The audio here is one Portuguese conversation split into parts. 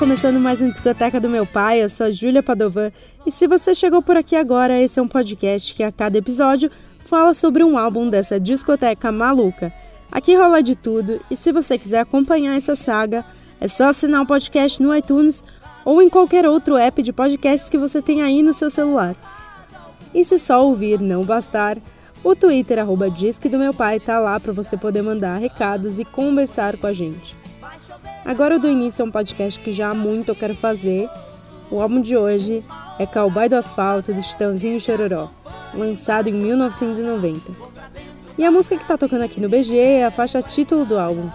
Começando mais um Discoteca do Meu Pai, eu sou a Júlia Padovan e se você chegou por aqui agora, esse é um podcast que a cada episódio fala sobre um álbum dessa discoteca maluca. Aqui rola de tudo e se você quiser acompanhar essa saga, é só assinar o podcast no iTunes ou em qualquer outro app de podcasts que você tem aí no seu celular. E se só ouvir não bastar, o Twitter arroba do Meu Pai tá lá para você poder mandar recados e conversar com a gente. Agora dou início a um podcast que já há muito eu quero fazer. O álbum de hoje é Cowboy do Asfalto, do Chitãozinho Chororó, lançado em 1990. E a música que tá tocando aqui no BG é a faixa título do álbum.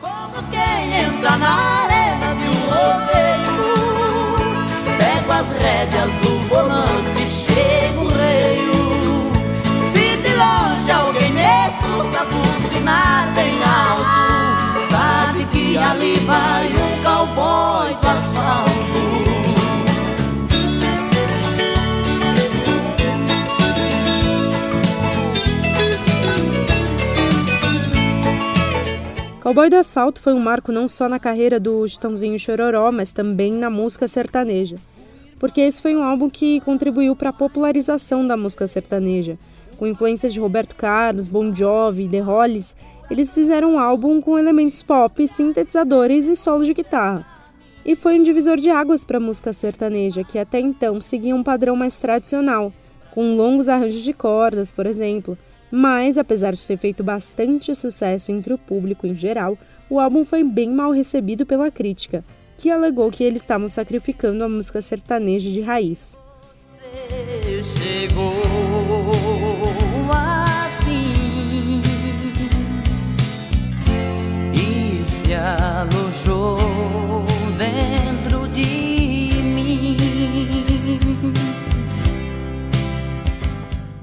Como quem entra na arena de um rodeio Pego as rédeas do volante, Cowboy do Asfalto foi um marco não só na carreira do Chitãozinho Chororó, mas também na música sertaneja. Porque esse foi um álbum que contribuiu para a popularização da música sertaneja. Com influências de Roberto Carlos, Bon Jovi The Hollies, eles fizeram um álbum com elementos pop, sintetizadores e solos de guitarra. E foi um divisor de águas para a música sertaneja, que até então seguia um padrão mais tradicional, com longos arranjos de cordas, por exemplo. Mas, apesar de ter feito bastante sucesso entre o público em geral, o álbum foi bem mal recebido pela crítica, que alegou que eles estavam sacrificando a música sertaneja de raiz. chegou assim e se alojou dentro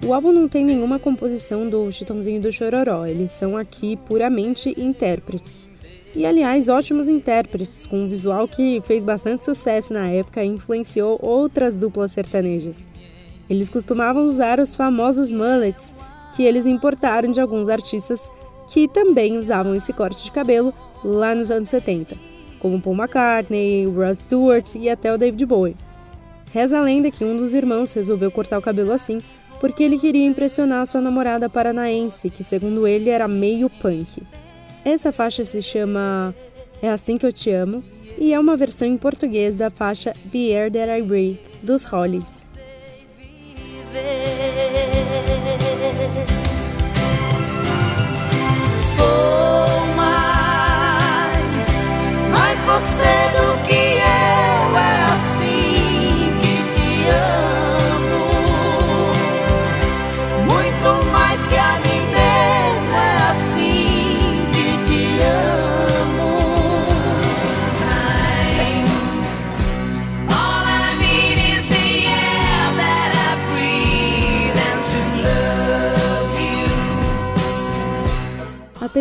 O álbum não tem nenhuma composição do Chitãozinho do Chororó, eles são aqui puramente intérpretes. E aliás, ótimos intérpretes, com um visual que fez bastante sucesso na época e influenciou outras duplas sertanejas. Eles costumavam usar os famosos mullets, que eles importaram de alguns artistas que também usavam esse corte de cabelo lá nos anos 70, como Paul McCartney, Rod Stewart e até o David Bowie. Reza a lenda que um dos irmãos resolveu cortar o cabelo assim porque ele queria impressionar sua namorada paranaense, que segundo ele era meio punk. Essa faixa se chama É Assim Que Eu Te Amo e é uma versão em português da faixa The Air That I Breathe, dos Hollies.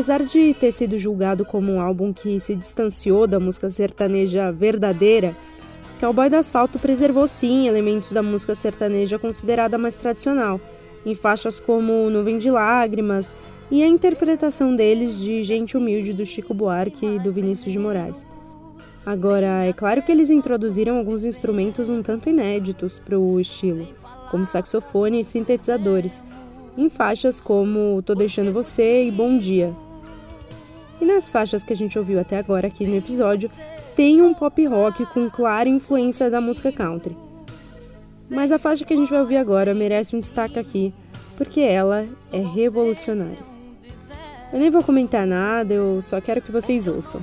Apesar de ter sido julgado como um álbum que se distanciou da música sertaneja verdadeira, Cowboy do Asfalto preservou sim elementos da música sertaneja considerada mais tradicional, em faixas como Nuvem de Lágrimas e a interpretação deles de Gente Humilde do Chico Buarque e do Vinícius de Moraes. Agora, é claro que eles introduziram alguns instrumentos um tanto inéditos para o estilo, como saxofone e sintetizadores, em faixas como Tô Deixando Você e Bom Dia. E nas faixas que a gente ouviu até agora aqui no episódio, tem um pop rock com clara influência da música country. Mas a faixa que a gente vai ouvir agora merece um destaque aqui, porque ela é revolucionária. Eu nem vou comentar nada, eu só quero que vocês ouçam.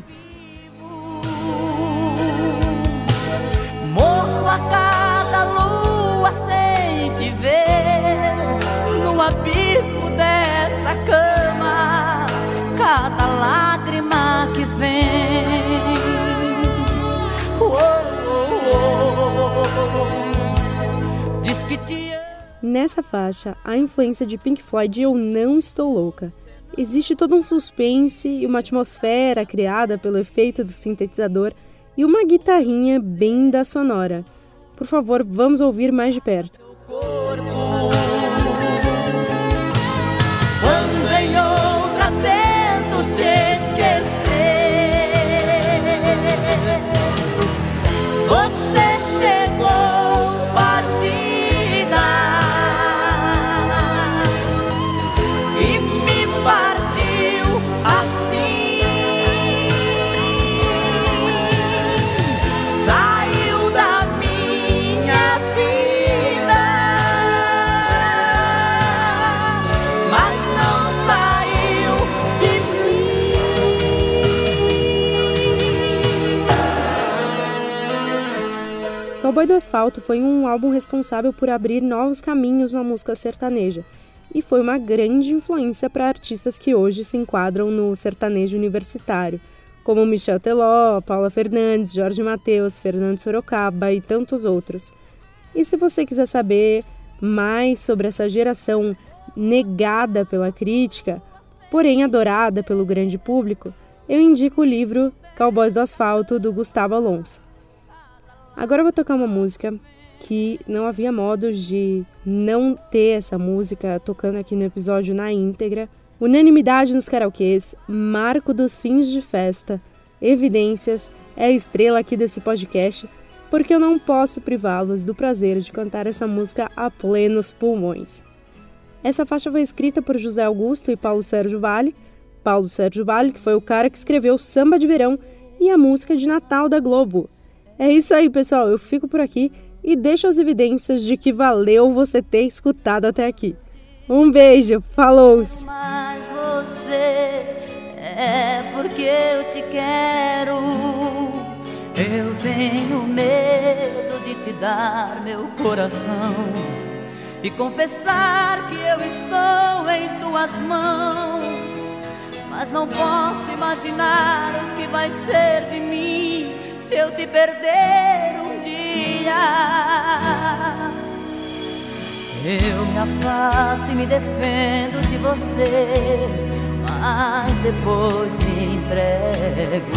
Nessa faixa, a influência de Pink Floyd Eu Não Estou Louca. Existe todo um suspense e uma atmosfera criada pelo efeito do sintetizador e uma guitarrinha bem da sonora. Por favor, vamos ouvir mais de perto. Quando Cowboy do Asfalto foi um álbum responsável por abrir novos caminhos na música sertaneja e foi uma grande influência para artistas que hoje se enquadram no sertanejo universitário, como Michel Teló, Paula Fernandes, Jorge Mateus, Fernando Sorocaba e tantos outros. E se você quiser saber mais sobre essa geração negada pela crítica, porém adorada pelo grande público, eu indico o livro Cowboys do Asfalto, do Gustavo Alonso. Agora eu vou tocar uma música que não havia modos de não ter essa música tocando aqui no episódio na íntegra. Unanimidade nos karaokês, marco dos fins de festa, evidências, é a estrela aqui desse podcast, porque eu não posso privá-los do prazer de cantar essa música a plenos pulmões. Essa faixa foi escrita por José Augusto e Paulo Sérgio Vale. Paulo Sérgio Vale, que foi o cara que escreveu Samba de Verão e a música de Natal da Globo. É isso aí, pessoal. Eu fico por aqui e deixo as evidências de que valeu você ter escutado até aqui. Um beijo, falou! Mas você é porque eu te quero. Eu tenho medo de te dar meu coração e confessar que eu estou em tuas mãos. Mas não posso imaginar o que vai ser de mim se eu te perder um dia. Eu me afasto e me defendo de você, mas depois me entrego.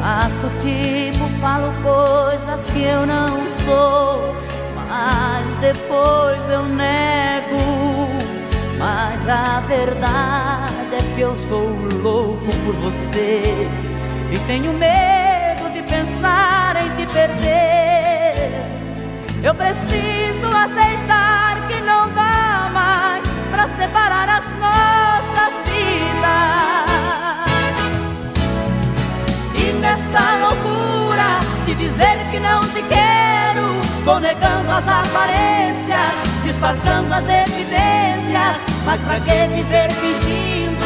Faço tipo, falo coisas que eu não sou, mas depois eu nego. Mas a verdade é que eu sou louco por você e tenho medo de pensar em te perder. Eu preciso aceitar que não dá mais pra separar as nossas vidas. E nessa loucura de dizer que não te quero, vou negando as aparências, disfarçando as evidências. Mas pra que viver fingindo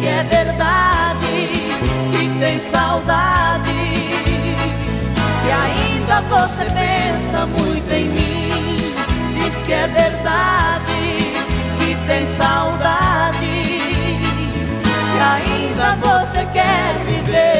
Que é verdade, que tem saudade. Que ainda você pensa muito em mim. Diz que é verdade, que tem saudade. Que ainda você quer viver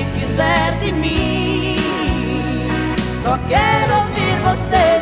quiser de mim. Só quero ouvir você